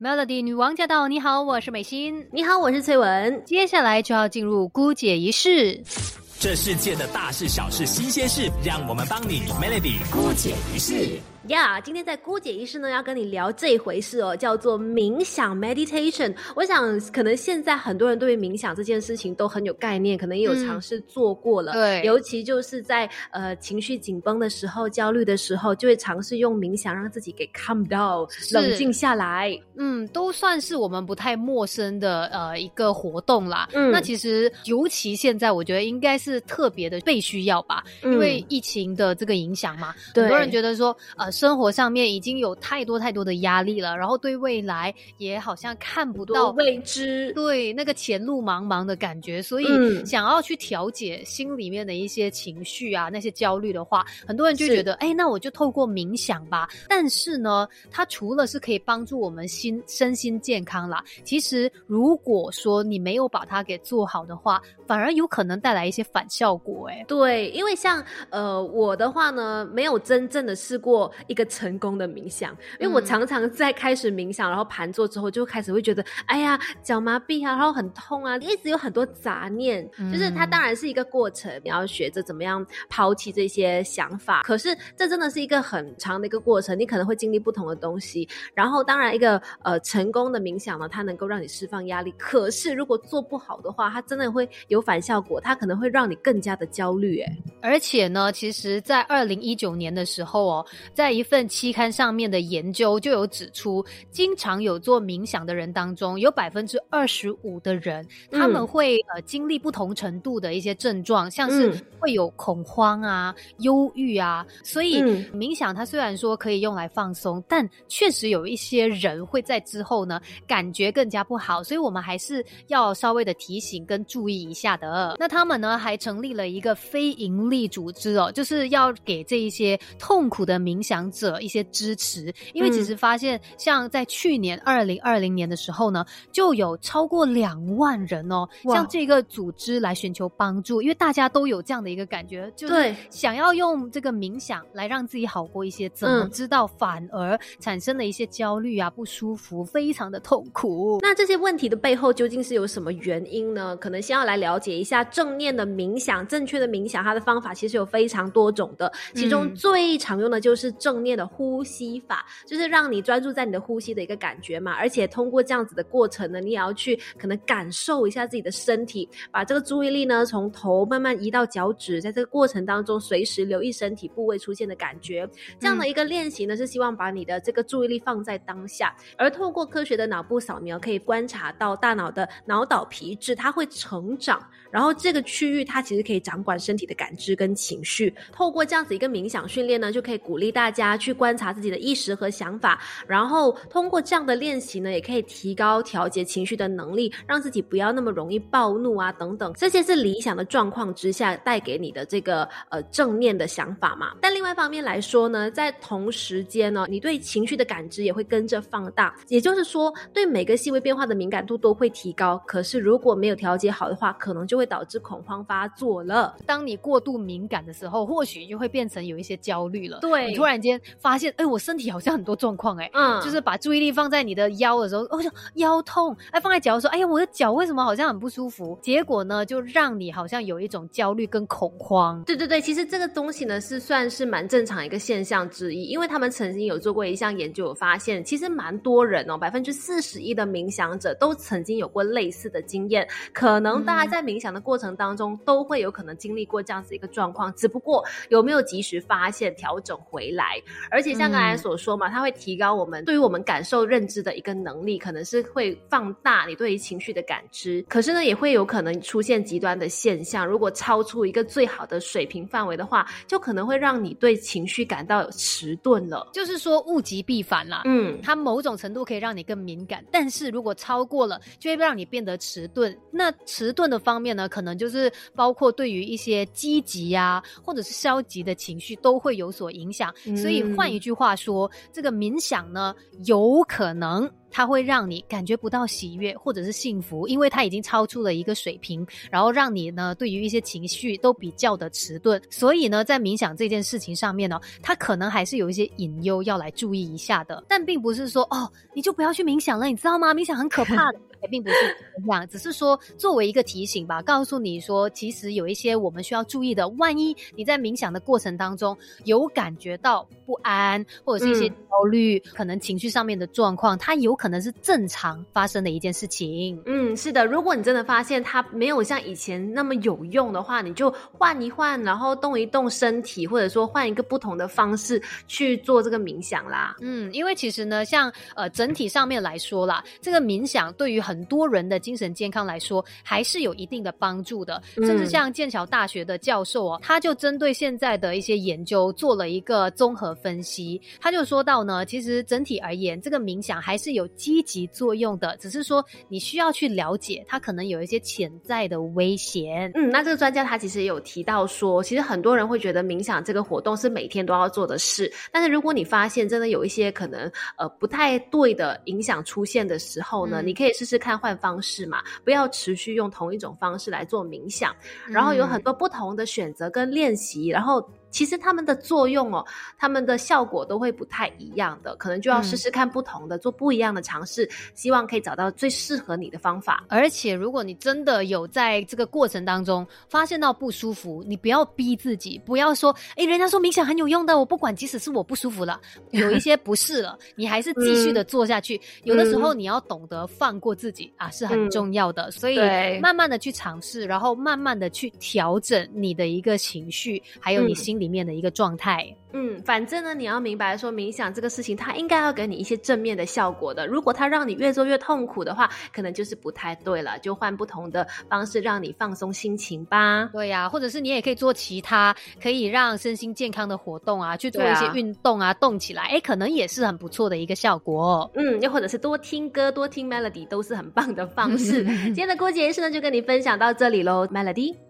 Melody 女王驾到！你好，我是美心。你好，我是翠文。接下来就要进入姑姐仪式。这世界的大事小事新鲜事，让我们帮你 Melody 姑姐仪式。呀，今天在姑姐仪式呢，要跟你聊这一回事哦，叫做冥想 （meditation）。我想，可能现在很多人对于冥想这件事情都很有概念，可能也有尝试做过了。对，尤其就是在呃情绪紧绷的时候、焦虑的时候，就会尝试用冥想让自己给 calm down，冷静下来。嗯，都算是我们不太陌生的呃一个活动啦。嗯，那其实尤其现在，我觉得应该是特别的被需要吧，因为疫情的这个影响嘛，很多人觉得说呃。生活上面已经有太多太多的压力了，然后对未来也好像看不到未知，对那个前路茫茫的感觉，所以想要去调节心里面的一些情绪啊，那些焦虑的话，很多人就觉得，哎，那我就透过冥想吧。但是呢，它除了是可以帮助我们心身心健康啦，其实如果说你没有把它给做好的话，反而有可能带来一些反效果。哎，对，因为像呃我的话呢，没有真正的试过。一个成功的冥想，因为我常常在开始冥想，然后盘坐之后，就开始会觉得，哎呀，脚麻痹啊，然后很痛啊，一直有很多杂念。就是它当然是一个过程，你要学着怎么样抛弃这些想法。可是这真的是一个很长的一个过程，你可能会经历不同的东西。然后当然一个呃成功的冥想呢，它能够让你释放压力。可是如果做不好的话，它真的会有反效果，它可能会让你更加的焦虑。哎，而且呢，其实，在二零一九年的时候哦，在一份期刊上面的研究就有指出，经常有做冥想的人当中，有百分之二十五的人，他们会呃经历不同程度的一些症状，像是会有恐慌啊、忧郁啊。所以冥想它虽然说可以用来放松，但确实有一些人会在之后呢感觉更加不好，所以我们还是要稍微的提醒跟注意一下的。那他们呢还成立了一个非营利组织哦，就是要给这一些痛苦的冥想者。一些支持，因为其实发现，像在去年二零二零年的时候呢，就有超过两万人哦，向这个组织来寻求帮助，因为大家都有这样的一个感觉，就是想要用这个冥想来让自己好过一些，怎么知道反而产生了一些焦虑啊、不舒服，非常的痛苦。那这些问题的背后究竟是有什么原因呢？可能先要来了解一下正念的冥想，正确的冥想，它的方法其实有非常多种的，其中最常用的就是正念的。呼吸法就是让你专注在你的呼吸的一个感觉嘛，而且通过这样子的过程呢，你也要去可能感受一下自己的身体，把这个注意力呢从头慢慢移到脚趾，在这个过程当中随时留意身体部位出现的感觉。这样的一个练习呢，是希望把你的这个注意力放在当下，而透过科学的脑部扫描，可以观察到大脑的脑岛皮质它会成长，然后这个区域它其实可以掌管身体的感知跟情绪。透过这样子一个冥想训练呢，就可以鼓励大家去观。察自己的意识和想法，然后通过这样的练习呢，也可以提高调节情绪的能力，让自己不要那么容易暴怒啊等等。这些是理想的状况之下带给你的这个呃正面的想法嘛。但另外一方面来说呢，在同时间呢，你对情绪的感知也会跟着放大，也就是说，对每个细微变化的敏感度都会提高。可是如果没有调节好的话，可能就会导致恐慌发作了。当你过度敏感的时候，或许就会变成有一些焦虑了。对你突然间发。现哎，我身体好像很多状况哎，嗯，就是把注意力放在你的腰的时候，哦，腰痛；哎，放在脚的时候，哎呀，我的脚为什么好像很不舒服？结果呢，就让你好像有一种焦虑跟恐慌。对对对，其实这个东西呢是算是蛮正常一个现象之一，因为他们曾经有做过一项研究，有发现其实蛮多人哦，百分之四十一的冥想者都曾经有过类似的经验。可能大家在冥想的过程当中都会有可能经历过这样子一个状况，只不过有没有及时发现、调整回来，而且。像刚才所说嘛，它会提高我们对于我们感受认知的一个能力，可能是会放大你对于情绪的感知。可是呢，也会有可能出现极端的现象。如果超出一个最好的水平范围的话，就可能会让你对情绪感到迟钝了。就是说物极必反啦。嗯，它某种程度可以让你更敏感，但是如果超过了，就会让你变得迟钝。那迟钝的方面呢，可能就是包括对于一些积极呀，或者是消极的情绪都会有所影响。所以换一句话说，这个冥想呢，有可能它会让你感觉不到喜悦或者是幸福，因为它已经超出了一个水平，然后让你呢对于一些情绪都比较的迟钝。所以呢，在冥想这件事情上面呢，它可能还是有一些隐忧要来注意一下的。但并不是说哦，你就不要去冥想了，你知道吗？冥想很可怕的。也并不是这样，只是说作为一个提醒吧，告诉你说，其实有一些我们需要注意的。万一你在冥想的过程当中有感觉到不安，或者是一些焦虑，可能情绪上面的状况，它有可能是正常发生的一件事情。嗯，是的。如果你真的发现它没有像以前那么有用的话，你就换一换，然后动一动身体，或者说换一个不同的方式去做这个冥想啦。嗯，因为其实呢，像呃整体上面来说啦，这个冥想对于很多人的精神健康来说，还是有一定的帮助的。甚至像剑桥大学的教授哦，他就针对现在的一些研究做了一个综合分析。他就说到呢，其实整体而言，这个冥想还是有积极作用的，只是说你需要去了解它可能有一些潜在的危险。嗯，那这个专家他其实也有提到说，其实很多人会觉得冥想这个活动是每天都要做的事，但是如果你发现真的有一些可能呃不太对的影响出现的时候呢，你可以试试。看换方式嘛，不要持续用同一种方式来做冥想，然后有很多不同的选择跟练习，然后。其实他们的作用哦，他们的效果都会不太一样的，可能就要试试看不同的，做不一样的尝试，希望可以找到最适合你的方法。而且，如果你真的有在这个过程当中发现到不舒服，你不要逼自己，不要说，哎，人家说冥想很有用的，我不管，即使是我不舒服了，有一些不适了，你还是继续的做下去。有的时候你要懂得放过自己啊，是很重要的。所以，慢慢的去尝试，然后慢慢的去调整你的一个情绪，还有你心。里面的一个状态，嗯，反正呢，你要明白说冥想这个事情，它应该要给你一些正面的效果的。如果它让你越做越痛苦的话，可能就是不太对了，就换不同的方式让你放松心情吧。对呀，或者是你也可以做其他可以让身心健康的活动啊，去做一些运动啊，动起来，哎，可能也是很不错的一个效果。嗯，又或者是多听歌、多听 melody 都是很棒的方式。今天的郭姐是呢，就跟你分享到这里喽，melody。